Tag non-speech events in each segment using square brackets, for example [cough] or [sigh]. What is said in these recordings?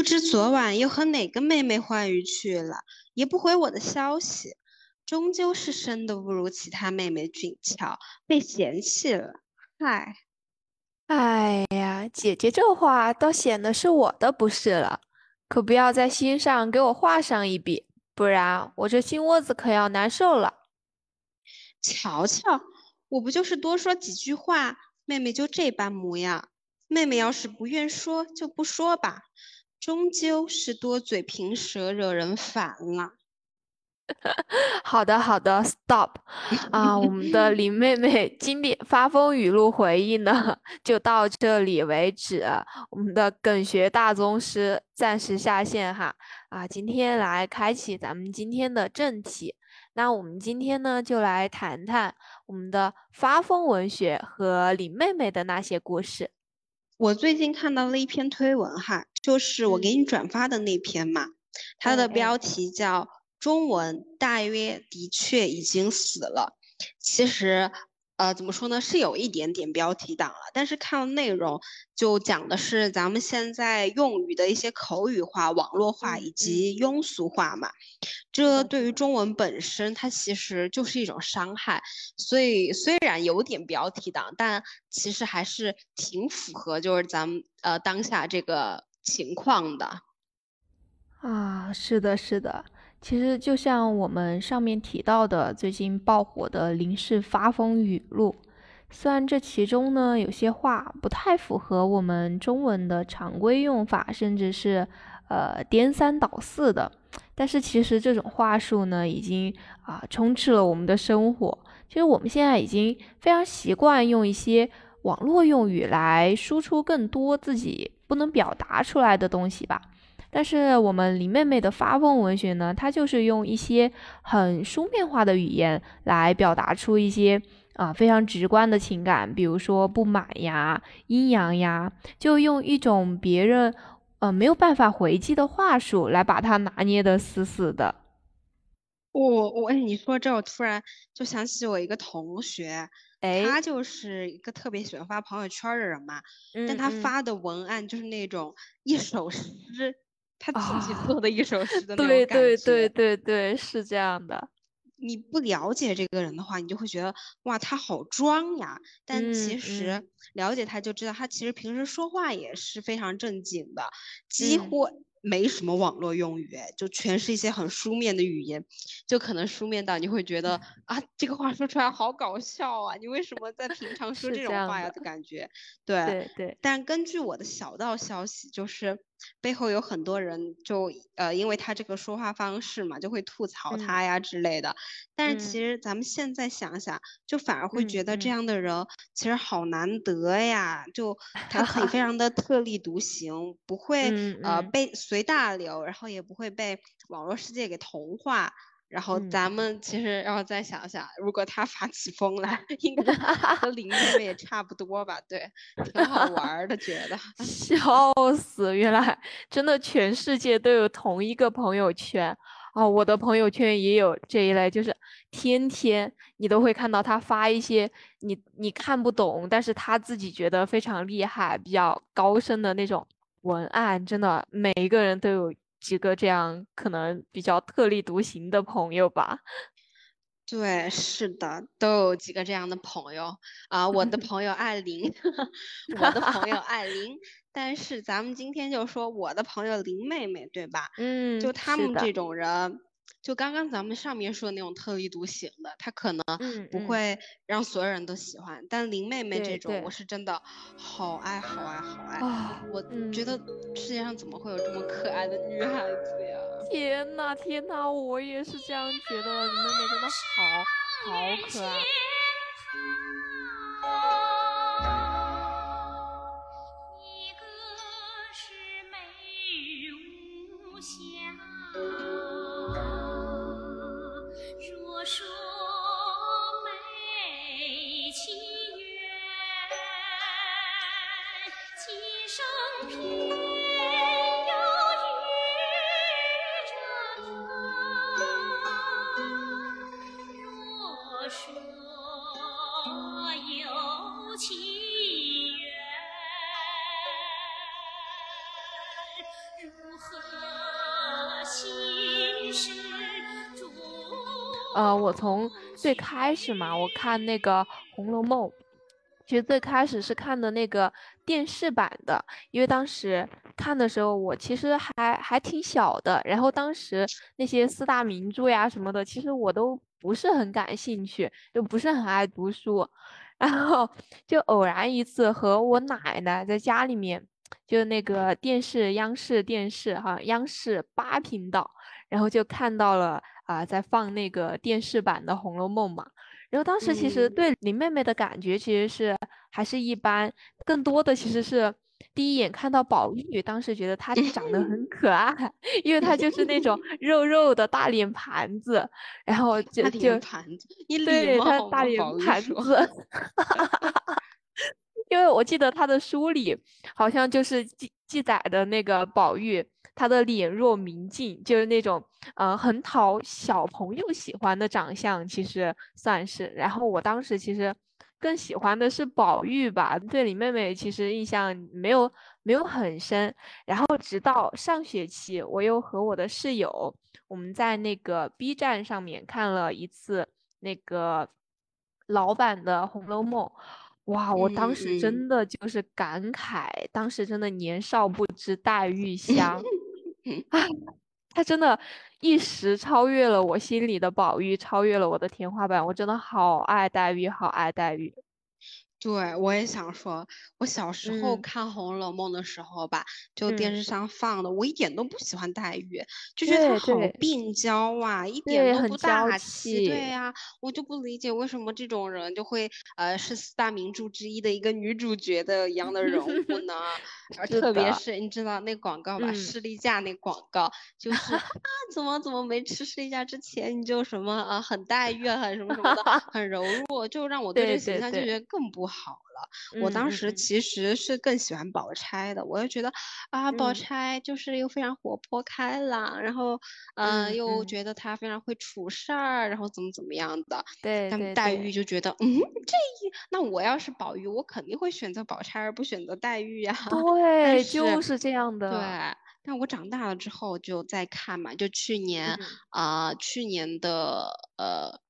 不知昨晚又和哪个妹妹欢愉去了，也不回我的消息。终究是生的不如其他妹妹俊俏，被嫌弃了。唉，哎呀，姐姐这话倒显得是我的不是了，可不要在心上给我画上一笔，不然我这心窝子可要难受了。瞧瞧，我不就是多说几句话，妹妹就这般模样。妹妹要是不愿说，就不说吧。终究是多嘴贫舌，惹人烦了。[laughs] 好的，好的，Stop。[laughs] 啊，我们的林妹妹经典发疯语录回忆呢，就到这里为止。我们的梗学大宗师暂时下线哈。啊，今天来开启咱们今天的正题。那我们今天呢，就来谈谈我们的发疯文学和林妹妹的那些故事。我最近看到了一篇推文哈，就是我给你转发的那篇嘛，它的标题叫“中文大约的确已经死了”。其实。呃，怎么说呢？是有一点点标题党了，但是看了内容，就讲的是咱们现在用语的一些口语化、网络化以及庸俗化嘛。这对于中文本身，它其实就是一种伤害。所以虽然有点标题党，但其实还是挺符合就是咱们呃当下这个情况的。啊，是的，是的。其实就像我们上面提到的，最近爆火的林氏发疯语录，虽然这其中呢有些话不太符合我们中文的常规用法，甚至是呃颠三倒四的，但是其实这种话术呢已经啊充斥了我们的生活。其实我们现在已经非常习惯用一些网络用语来输出更多自己不能表达出来的东西吧。但是我们林妹妹的发疯文学呢，她就是用一些很书面化的语言来表达出一些啊非常直观的情感，比如说不满呀、阴阳呀，就用一种别人呃没有办法回击的话术来把它拿捏的死死的。我我哎，你说这，我突然就想起我一个同学，哎，他就是一个特别喜欢发朋友圈的人嘛，但他发的文案就是那种一首诗。他自己做的一首诗的那种感觉，对对对对对，是这样的。你不了解这个人的话，你就会觉得哇，他好装呀。但其实了解他就知道，他其实平时说话也是非常正经的，几乎。没什么网络用语，就全是一些很书面的语言，就可能书面到你会觉得啊，这个话说出来好搞笑啊，你为什么在平常说这种话呀的感觉？对对对。但根据我的小道消息，就是背后有很多人就呃，因为他这个说话方式嘛，就会吐槽他呀之类的。但是其实咱们现在想想，就反而会觉得这样的人其实好难得呀，就 [laughs] 他可以非常的特立独行，不会呃被。随大流，然后也不会被网络世界给同化。然后咱们其实要再想想，如果他发起疯来，[laughs] 应该和林妹妹也差不多吧？对，挺好玩的，觉得 [laughs] 笑死！原来真的全世界都有同一个朋友圈哦，我的朋友圈也有这一类，就是天天你都会看到他发一些你你看不懂，但是他自己觉得非常厉害、比较高深的那种。文案真的每一个人都有几个这样可能比较特立独行的朋友吧？对，是的，都有几个这样的朋友啊。我的朋友艾琳，[laughs] 我的朋友艾琳，但是咱们今天就说我的朋友林妹妹，对吧？嗯，就他们这种人。就刚刚咱们上面说的那种特立独行的，他可能不会让所有人都喜欢，但林妹妹这种，我是真的好爱好爱好爱。我觉得世界上怎么会有这么可爱的女孩子呀？天呐天呐，我也是这样觉得，林妹妹真的好好可爱。上偏要遇着他若说有奇缘如何心事终啊我从最开始嘛我看那个红楼梦其实最开始是看的那个电视版的，因为当时看的时候我其实还还挺小的，然后当时那些四大名著呀什么的，其实我都不是很感兴趣，就不是很爱读书，然后就偶然一次和我奶奶在家里面，就那个电视，央视电视哈，央视八频道，然后就看到了。啊，在放那个电视版的《红楼梦》嘛，然后当时其实对林妹妹的感觉其实是还是一般，更多的其实是第一眼看到宝玉，当时觉得她长得很可爱，因为她就是那种 [laughs] 肉肉的大脸盘子，然后就就盘子，你对她大脸盘子，[laughs] 因为我记得她的书里好像就是记记载的那个宝玉。他的脸若明镜，就是那种呃很讨小朋友喜欢的长相，其实算是。然后我当时其实更喜欢的是宝玉吧，对李妹妹其实印象没有没有很深。然后直到上学期，我又和我的室友，我们在那个 B 站上面看了一次那个老版的《红楼梦》。哇，我当时真的就是感慨，当时真的年少不知黛玉香。[laughs] 啊，他真的，一时超越了我心里的宝玉，超越了我的天花板。我真的好爱黛玉，好爱黛玉。对，我也想说，我小时候看《红楼梦》的时候吧，就电视上放的，我一点都不喜欢黛玉，就觉得她好病娇啊，一点都不大气。对呀，我就不理解为什么这种人就会呃是四大名著之一的一个女主角的一样的人物 [laughs] 呢？而特别是你知道那广告吧，士力架那广告，就是啊，怎么怎么没吃士力架之前你就什么啊很黛玉啊，很什么什么的，很柔弱，就让我对这个形象就觉得更不。好了，我当时其实是更喜欢宝钗的，我就觉得啊，宝钗就是又非常活泼开朗，然后嗯，又觉得她非常会处事儿，然后怎么怎么样的。对，但黛玉就觉得，嗯，这一那我要是宝玉，我肯定会选择宝钗而不选择黛玉呀。[laughs] 对，就是这样的。对，但我长大了之后就在看嘛，就去年啊，去年的呃。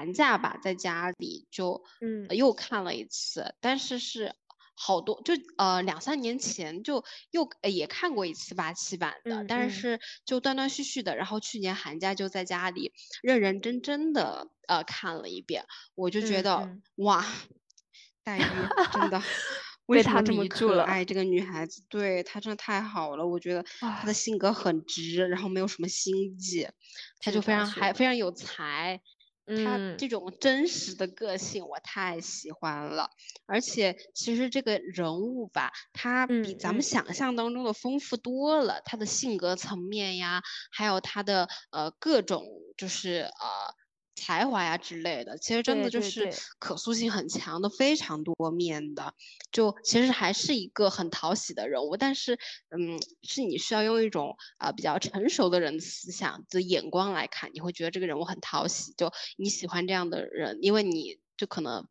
寒假吧，在家里就嗯又看了一次，但是是好多就呃两三年前就又也看过一次八七版的，但是就断断续续的，然后去年寒假就在家里认认真真的呃看了一遍，我就觉得哇，黛玉真的 [laughs] 为什么这么可爱？这个女孩子对她真的太好了，我觉得她的性格很直，然后没有什么心计，她就非常还非常有才。他这种真实的个性我太喜欢了，而且其实这个人物吧，他比咱们想象当中的丰富多了。他的性格层面呀，还有他的呃各种就是呃。才华呀之类的，其实真的就是可塑性很强的，非常多面的。就其实还是一个很讨喜的人物，但是，嗯，是你需要用一种啊比较成熟的人的思想的眼光来看，你会觉得这个人物很讨喜，就你喜欢这样的人，因为你就可能，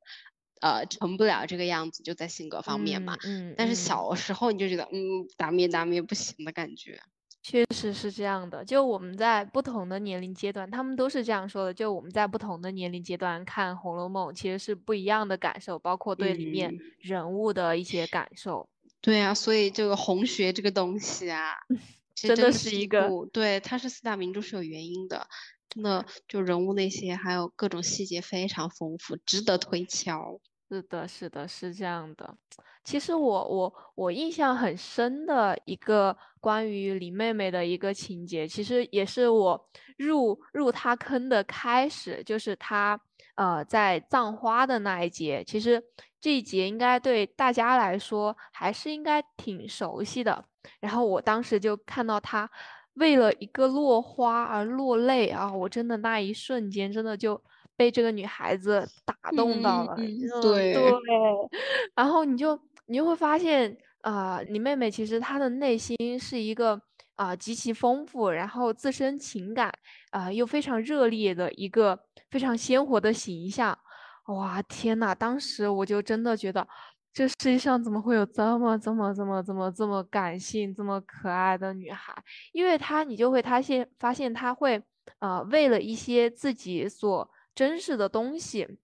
呃，成不了这个样子，就在性格方面嘛。嗯。但是小时候你就觉得，嗯，打灭打灭不行的感觉。确实是这样的，就我们在不同的年龄阶段，他们都是这样说的。就我们在不同的年龄阶段看《红楼梦》，其实是不一样的感受，包括对里面人物的一些感受。对啊，所以这个红学这个东西啊，[laughs] 真的是一个对，它是四大名著是有原因的，真的就人物那些还有各种细节非常丰富，值得推敲。是的，是的，是这样的。其实我我我印象很深的一个关于林妹妹的一个情节，其实也是我入入她坑的开始，就是她呃在葬花的那一节。其实这一节应该对大家来说还是应该挺熟悉的。然后我当时就看到她为了一个落花而落泪啊，我真的那一瞬间真的就。被这个女孩子打动到了，对对，[laughs] 然后你就你就会发现，啊，你妹妹其实她的内心是一个啊极其丰富，然后自身情感啊又非常热烈的一个非常鲜活的形象。哇，天呐，当时我就真的觉得，这世界上怎么会有这么这么这么这么这么感性、这么可爱的女孩？因为她，你就会发现，发现她会，呃，为了一些自己所珍视的东西，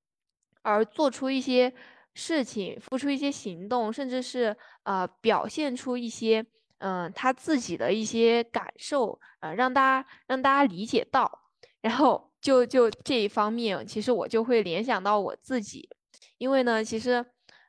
而做出一些事情，付出一些行动，甚至是呃，表现出一些，嗯，他自己的一些感受，呃，让大家让大家理解到。然后就就这一方面，其实我就会联想到我自己，因为呢，其实。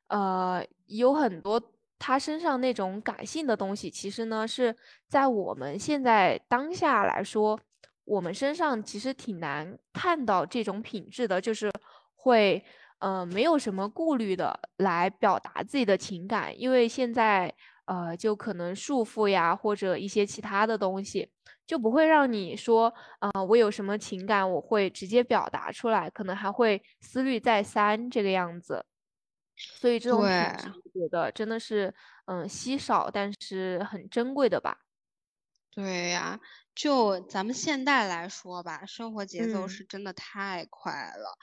呃，有很多他身上那种感性的东西，其实呢是在我们现在当下来说，我们身上其实挺难看到这种品质的，就是会呃没有什么顾虑的来表达自己的情感，因为现在呃就可能束缚呀或者一些其他的东西，就不会让你说啊我有什么情感我会直接表达出来，可能还会思虑再三这个样子。所以这种品质，我觉得真的是，嗯，稀少，但是很珍贵的吧。对呀，就咱们现代来说吧，生活节奏是真的太快了。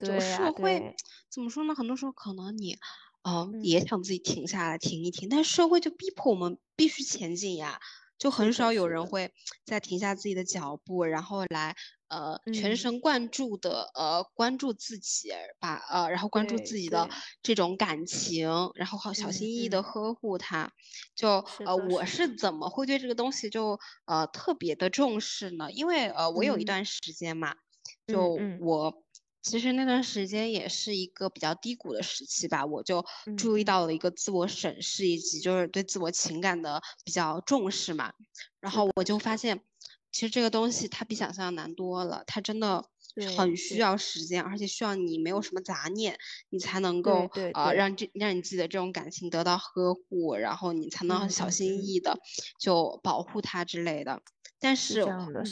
就社会怎么说呢？很多时候可能你，嗯，也想自己停下来停一停，但社会就逼迫我们必须前进呀。就很少有人会再停下自己的脚步，然后来。呃，全神贯注的呃关注自己，把呃然后关注自己的这种感情，然后好小心翼翼的呵护它。就呃我是怎么会对这个东西就呃特别的重视呢？因为呃我有一段时间嘛，就我其实那段时间也是一个比较低谷的时期吧，我就注意到了一个自我审视以及就是对自我情感的比较重视嘛，然后我就发。现。其实这个东西它比想象难多了，它真的很需要时间，而且需要你没有什么杂念，你才能够呃让这让你自己的这种感情得到呵护，然后你才能小心翼翼的就保护它之类的。但是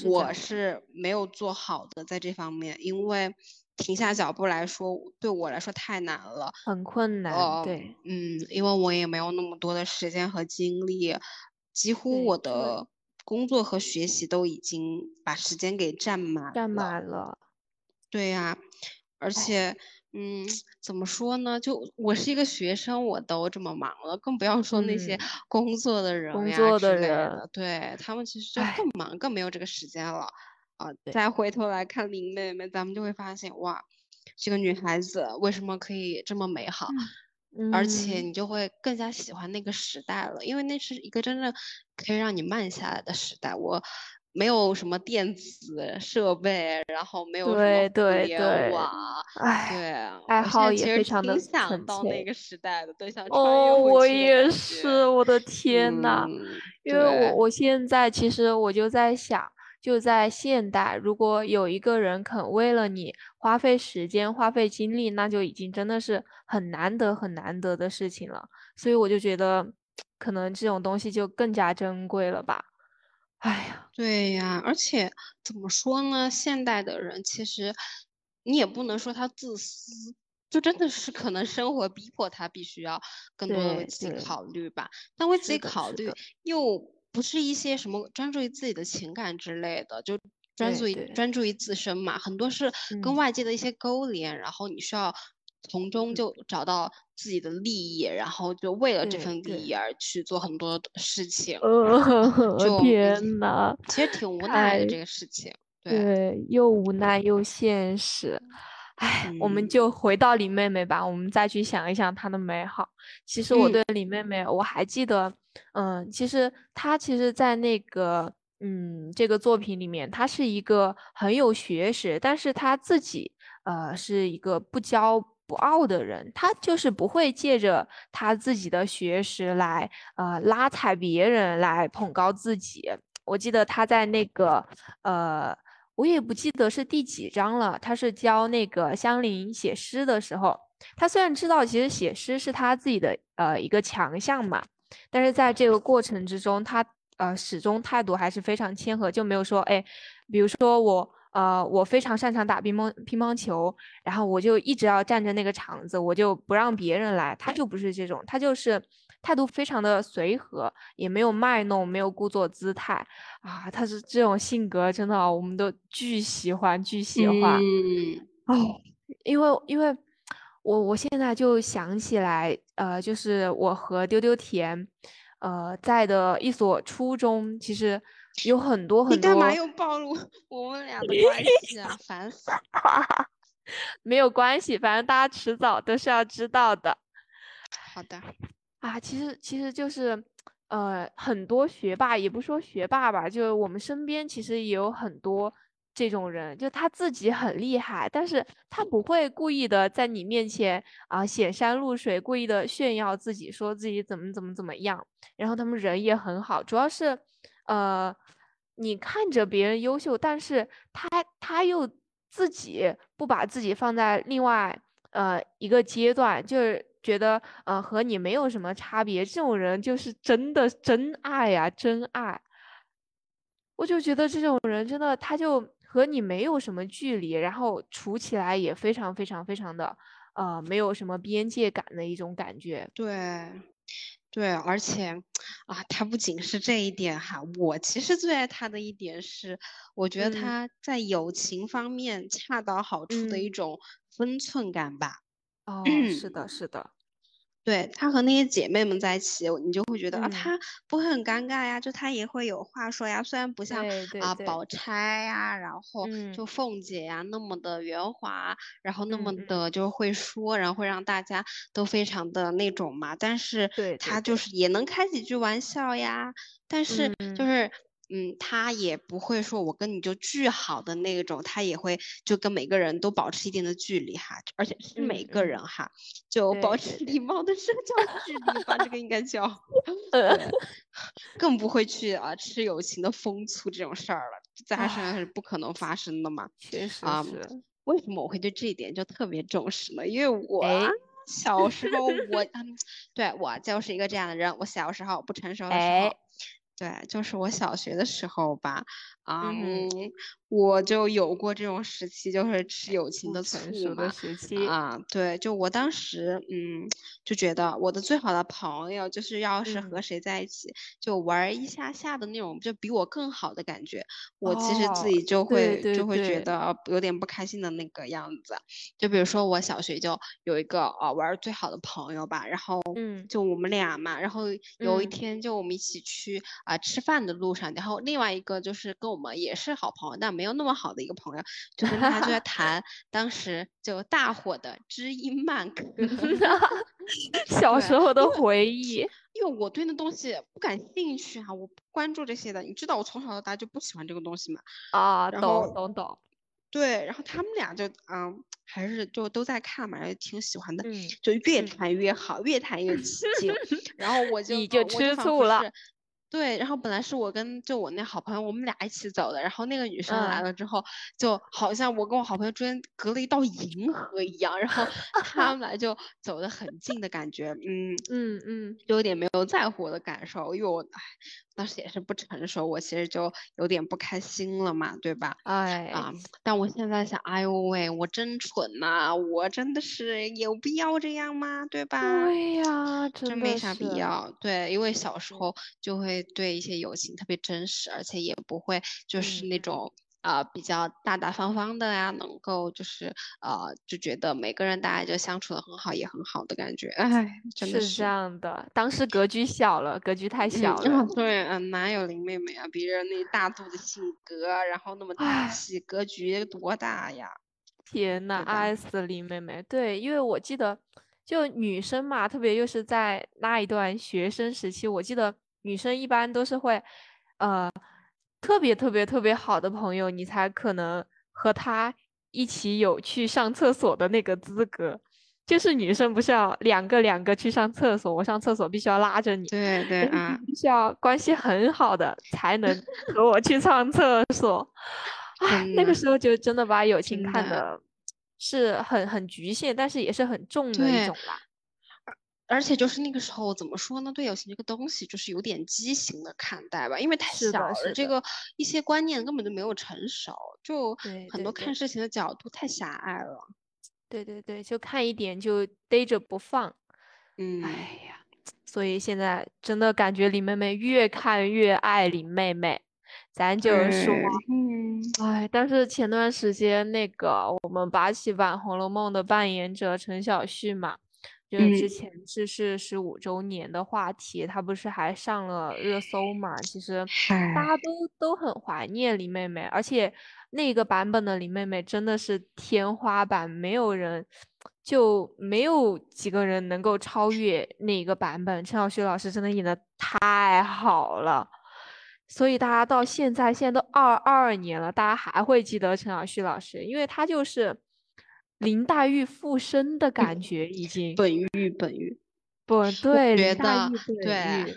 我是没有做好的在这方面，因为停下脚步来说对我来说太难了，很困难。对，嗯，因为我也没有那么多的时间和精力，几乎我的。工作和学习都已经把时间给占满占满了，对呀，而且，嗯，怎么说呢？就我是一个学生，我都这么忙了，更不要说那些工作的人呀之类的。对他们其实就更忙，更没有这个时间了啊！再回头来看林妹妹，咱们就会发现，哇，这个女孩子为什么可以这么美好？而且你就会更加喜欢那个时代了，因为那是一个真正可以让你慢下来的时代。我没有什么电子设备，然后没有什么互联网，对，爱好也非常的挺想到那个时代的，对，想哦，我也是，我的天呐，因为我我现在其实我就在想。就在现代，如果有一个人肯为了你花费时间、花费精力，那就已经真的是很难得、很难得的事情了。所以我就觉得，可能这种东西就更加珍贵了吧。哎呀，对呀，而且怎么说呢？现代的人其实你也不能说他自私，就真的是可能生活逼迫他必须要更多的为自己考虑吧。但为自己考虑又。不是一些什么专注于自己的情感之类的，就专注于专注于自身嘛。很多是跟外界的一些勾连，然后你需要从中就找到自己的利益，然后就为了这份利益而去做很多事情。[laughs] 就天呐，其实挺无奈的这个事情。对，又无奈又现实。唉，我们就回到李妹妹吧，我们再去想一想她的美好。其实我对李妹妹，我还记得。嗯，其实她其实，在那个嗯这个作品里面，她是一个很有学识，但是她自己呃是一个不骄不傲的人，他就是不会借着他自己的学识来呃拉踩别人，来捧高自己。我记得他在那个呃，我也不记得是第几章了，他是教那个香菱写诗的时候，他虽然知道其实写诗是他自己的呃一个强项嘛。但是在这个过程之中，他呃始终态度还是非常谦和，就没有说哎，比如说我呃我非常擅长打乒乓乒乓球，然后我就一直要占着那个场子，我就不让别人来。他就不是这种，他就是态度非常的随和，也没有卖弄，没有故作姿态啊。他是这种性格，真的我们都巨喜欢，巨喜欢。哦，因为因为我我现在就想起来。呃，就是我和丢丢甜，呃，在的一所初中，其实有很多很多。你干嘛又暴露我们俩的 [laughs] 关系啊？烦死了！[laughs] 没有关系，反正大家迟早都是要知道的。好的。啊，其实其实就是，呃，很多学霸，也不说学霸吧，就我们身边其实也有很多。这种人就他自己很厉害，但是他不会故意的在你面前啊显山露水，故意的炫耀自己，说自己怎么怎么怎么样。然后他们人也很好，主要是，呃，你看着别人优秀，但是他他又自己不把自己放在另外呃一个阶段，就是觉得呃和你没有什么差别。这种人就是真的真爱呀，真爱。我就觉得这种人真的，他就。和你没有什么距离，然后处起来也非常非常非常的，呃，没有什么边界感的一种感觉。对，对，而且，啊，他不仅是这一点哈，我其实最爱他的一点是，我觉得他在友情方面恰到好处的一种分寸感吧。哦，是的，[clears throat] 是的。对她和那些姐妹们在一起，你就会觉得啊，她不会很尴尬呀，就她也会有话说呀。虽然不像啊宝钗呀，然后就凤姐呀那么的圆滑，然后那么的就会说，然后会让大家都非常的那种嘛。但是她就是也能开几句玩笑呀。但是就是。嗯，他也不会说我跟你就巨好的那种，他也会就跟每个人都保持一定的距离哈，而且是每个人哈，就保持礼貌的社交距离吧，这个应该叫，[laughs] 更不会去啊吃友情的风醋这种事儿了，在他身上是不可能发生的嘛。确实是。为什么我会对这一点就特别重视呢？因为我小时候我 [laughs] 嗯，对我就是一个这样的人，我小时候不成熟的时候。对，就是我小学的时候吧，嗯，我就有过这种时期，就是吃友情的醋嘛，啊，对，就我当时，嗯，就觉得我的最好的朋友，就是要是和谁在一起，就玩一下下的那种，就比我更好的感觉，我其实自己就会就会觉得有点不开心的那个样子。就比如说我小学就有一个啊玩最好的朋友吧，然后，嗯，就我们俩嘛，然后有一天就我们一起去。啊，吃饭的路上，然后另外一个就是跟我们也是好朋友，但没有那么好的一个朋友，就跟他就在谈 [laughs] 当时就大火的知音漫歌，[laughs] 小时候的回忆。因为我对那东西不感兴趣啊，我不关注这些的。你知道我从小到大就不喜欢这个东西嘛？啊，懂懂懂。对，然后他们俩就嗯，还是就都在看嘛，也挺喜欢的，就越谈越好，越谈越起劲。[laughs] 然后我就你就吃醋了。对，然后本来是我跟就我那好朋友，我们俩一起走的。然后那个女生来了之后，就好像我跟我好朋友中间隔了一道银河一样。然后他们俩就走得很近的感觉，嗯嗯嗯，就有点没有在乎我的感受，因为我唉。当时也是不成熟，我其实就有点不开心了嘛，对吧？哎啊！但我现在想，哎呦喂，我真蠢呐！我真的是有必要这样吗？对吧？对呀，真没啥必要。对，因为小时候就会对一些友情特别真实，而且也不会就是那种。啊，比较大大方方的呀，能够就是呃，就觉得每个人大家就相处的很好，也很好的感觉。[laughs] 哎，真的是这样的。当时格局小了，格局太小了。[laughs] 对，嗯，哪有林妹妹啊？别人那大度的性格，然后那么大气，格局多大呀？天呐，爱死林妹妹。对，因为我记得，就女生嘛，特别又是在那一段学生时期，我记得女生一般都是会，呃。特别特别特别好的朋友，你才可能和他一起有去上厕所的那个资格。就是女生不是要两个两个去上厕所，我上厕所必须要拉着你，对对啊，必须要关系很好的才能和我去上厕所。啊，那个时候就真的把友情看的是很很局限，但是也是很重的一种啦。而且就是那个时候怎么说呢？对友情这个东西就是有点畸形的看待吧，因为太小了，这个一些观念根本就没有成熟，就很多看事情的角度太狭隘了。对对对，就看一点就逮着不放。嗯，哎呀，所以现在真的感觉林妹妹越看越爱林妹妹，咱就是说，嗯，哎，但是前段时间那个我们八七版《红楼梦》的扮演者陈小旭嘛。就是之前逝世十五周年的话题，他不是还上了热搜嘛？其实大家都都很怀念林妹妹，而且那个版本的林妹妹真的是天花板，没有人就没有几个人能够超越那个版本。陈小旭老师真的演的太好了。所以大家到现在，现在都二二年了，大家还会记得陈小旭老师，因为他就是林黛玉附身的感觉，已经本玉本玉，不对，觉得对。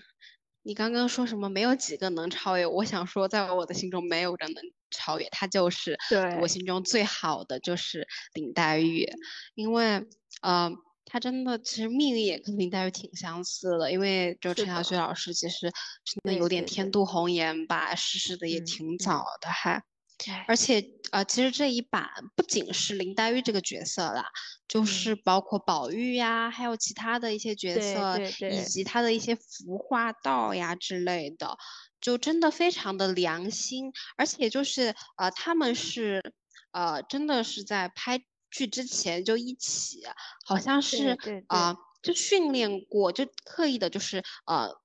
你刚刚说什么？没有几个能超越。我想说，在我的心中，没有人能超越他，就是我心中最好的，就是林黛玉，因为呃。他真的其实命运也跟林黛玉挺相似的，因为就陈小旭老师其实真的有点天妒红颜吧，逝世的也挺早的还，而且呃其实这一版不仅是林黛玉这个角色啦，就是包括宝玉呀，还有其他的一些角色，以及他的一些服化道呀之类的，就真的非常的良心，而且就是呃他们是呃真的是在拍。剧之前就一起，好像是啊，就训练过，就刻意的，就是呃。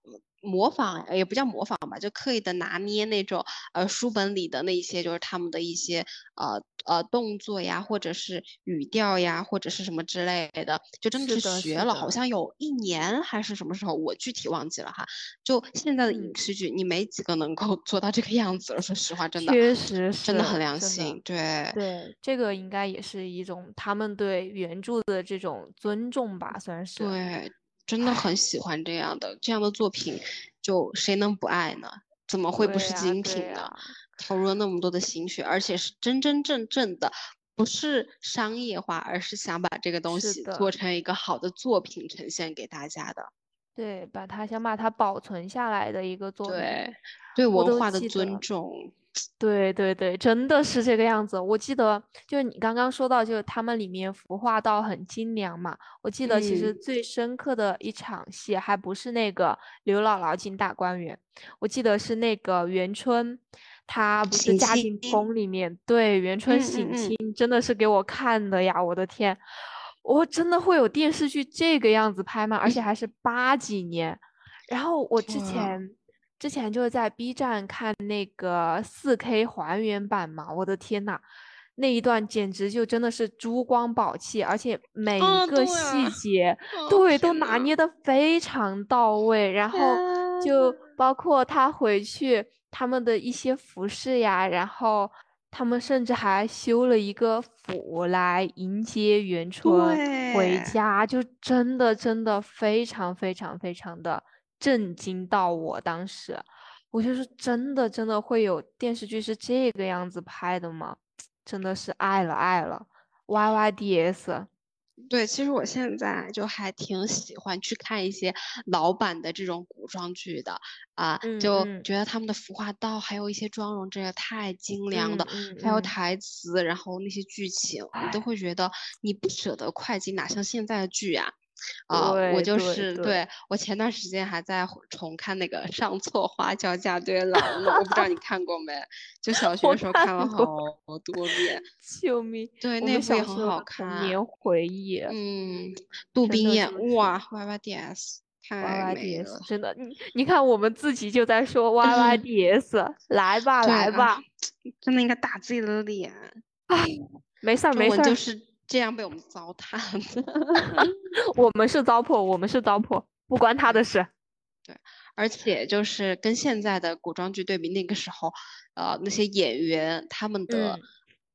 模仿也不叫模仿吧，就刻意的拿捏那种呃书本里的那一些，就是他们的一些呃呃动作呀，或者是语调呀，或者是什么之类的，就真的是学了，好像有一年还是什么时候，我具体忘记了哈。就现在的影视剧，你没几个能够做到这个样子了，说实话，真的确实是真的很良心，对对，这个应该也是一种他们对原著的这种尊重吧，算是对。真的很喜欢这样的这样的作品，就谁能不爱呢？怎么会不是精品呢？投入了那么多的心血，而且是真真正正的，不是商业化，而是想把这个东西做成一个好的作品呈现给大家的。对，把它想把它保存下来的一个作品。对，对文化的尊重。对对对，真的是这个样子。我记得，就是你刚刚说到，就是他们里面服化道很精良嘛。我记得其实最深刻的一场戏，还不是那个刘姥姥进大观园，我记得是那个元春，她不是嫁进宫里面，对元春省亲，真的是给我看的呀！我的天，我真的会有电视剧这个样子拍吗？而且还是八几年。然后我之前。之前就是在 B 站看那个 4K 还原版嘛，我的天呐，那一段简直就真的是珠光宝气，而且每一个细节，对，都拿捏的非常到位。然后就包括他回去他们的一些服饰呀，然后他们甚至还修了一个府来迎接元春回家，就真的真的非常非常非常的。震惊到我当时，我就是真的真的会有电视剧是这个样子拍的吗？真的是爱了爱了，Y Y D S。对，其实我现在就还挺喜欢去看一些老版的这种古装剧的啊，就觉得他们的服化道还有一些妆容真的太精良的，还有台词，然后那些剧情，你都会觉得你不舍得快进，哪像现在的剧啊。啊，我就是对我前段时间还在重看那个《上错花轿嫁对郎》呢，我不知道你看过没？就小学的时候看了好多遍。救命！对，那部也很好看。年回忆。嗯，杜冰演哇，Y Y D S，太 Y Y D S，真的，你你看我们自己就在说 Y Y [laughs] D S，来吧来吧，真的应该打自己的脸。哎，没事儿没事儿，就是。这样被我们糟蹋，[laughs] 我们是糟粕，我们是糟粕，不关他的事。对，而且就是跟现在的古装剧对比，那个时候，呃，那些演员他们的，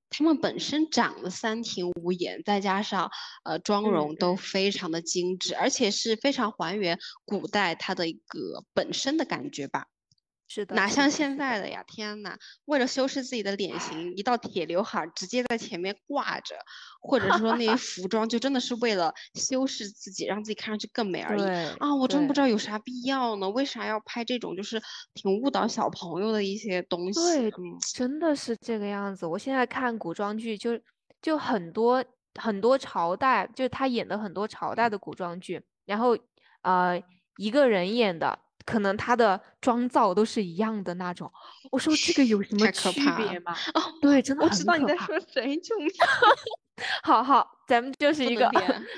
他们本身长得三庭五眼，再加上呃妆容都非常的精致，而且是非常还原古代它的一个本身的感觉吧。是的，哪像现在的呀！天呐，为了修饰自己的脸型，一道铁刘海直接在前面挂着，或者是说那些服装就真的是为了修饰自己，让自己看上去更美而已啊！我真不知道有啥必要呢？为啥要拍这种就是挺误导小朋友的一些东西？对，真的是这个样子。我现在看古装剧，就就很多很多朝代，就是他演的很多朝代的古装剧，然后呃一个人演的。可能他的妆造都是一样的那种，我说这个有什么区别吗？哦，对，真的。我知道你在说谁，救命！[laughs] 好好，咱们就是一个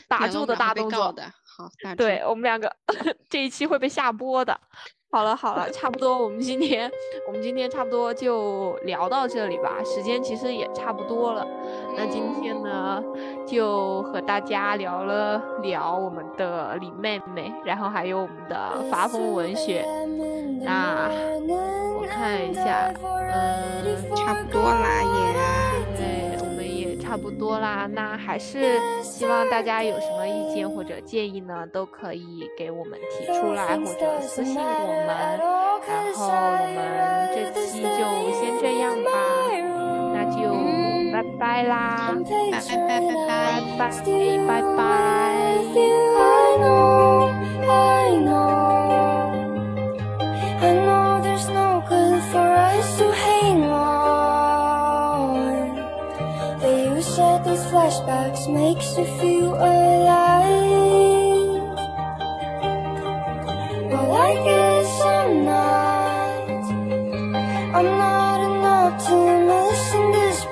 打住的大动作。好，对我们两个 [laughs] 这一期会被下播的。好了好了，差不多，我们今天我们今天差不多就聊到这里吧，时间其实也差不多了。那今天呢，就和大家聊了聊我们的李妹妹，然后还有我们的发疯文学。那我看一下，嗯，差不多啦也。差不多啦。那还是希望大家有什么意见或者建议呢，都可以给我们提出来或者私信我们。然后我们这期就先这样吧，那就拜拜啦，拜拜拜拜拜拜拜拜。Flashbacks makes you feel alive. Well, I guess I'm not. I'm not an optimist in this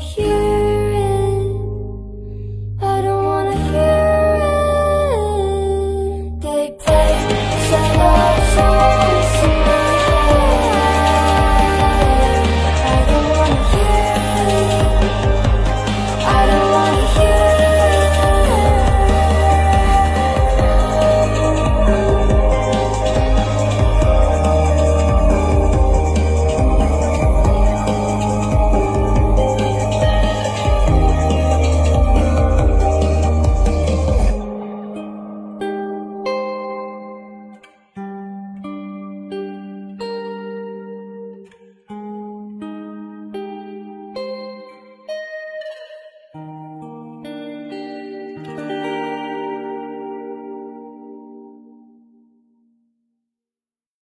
here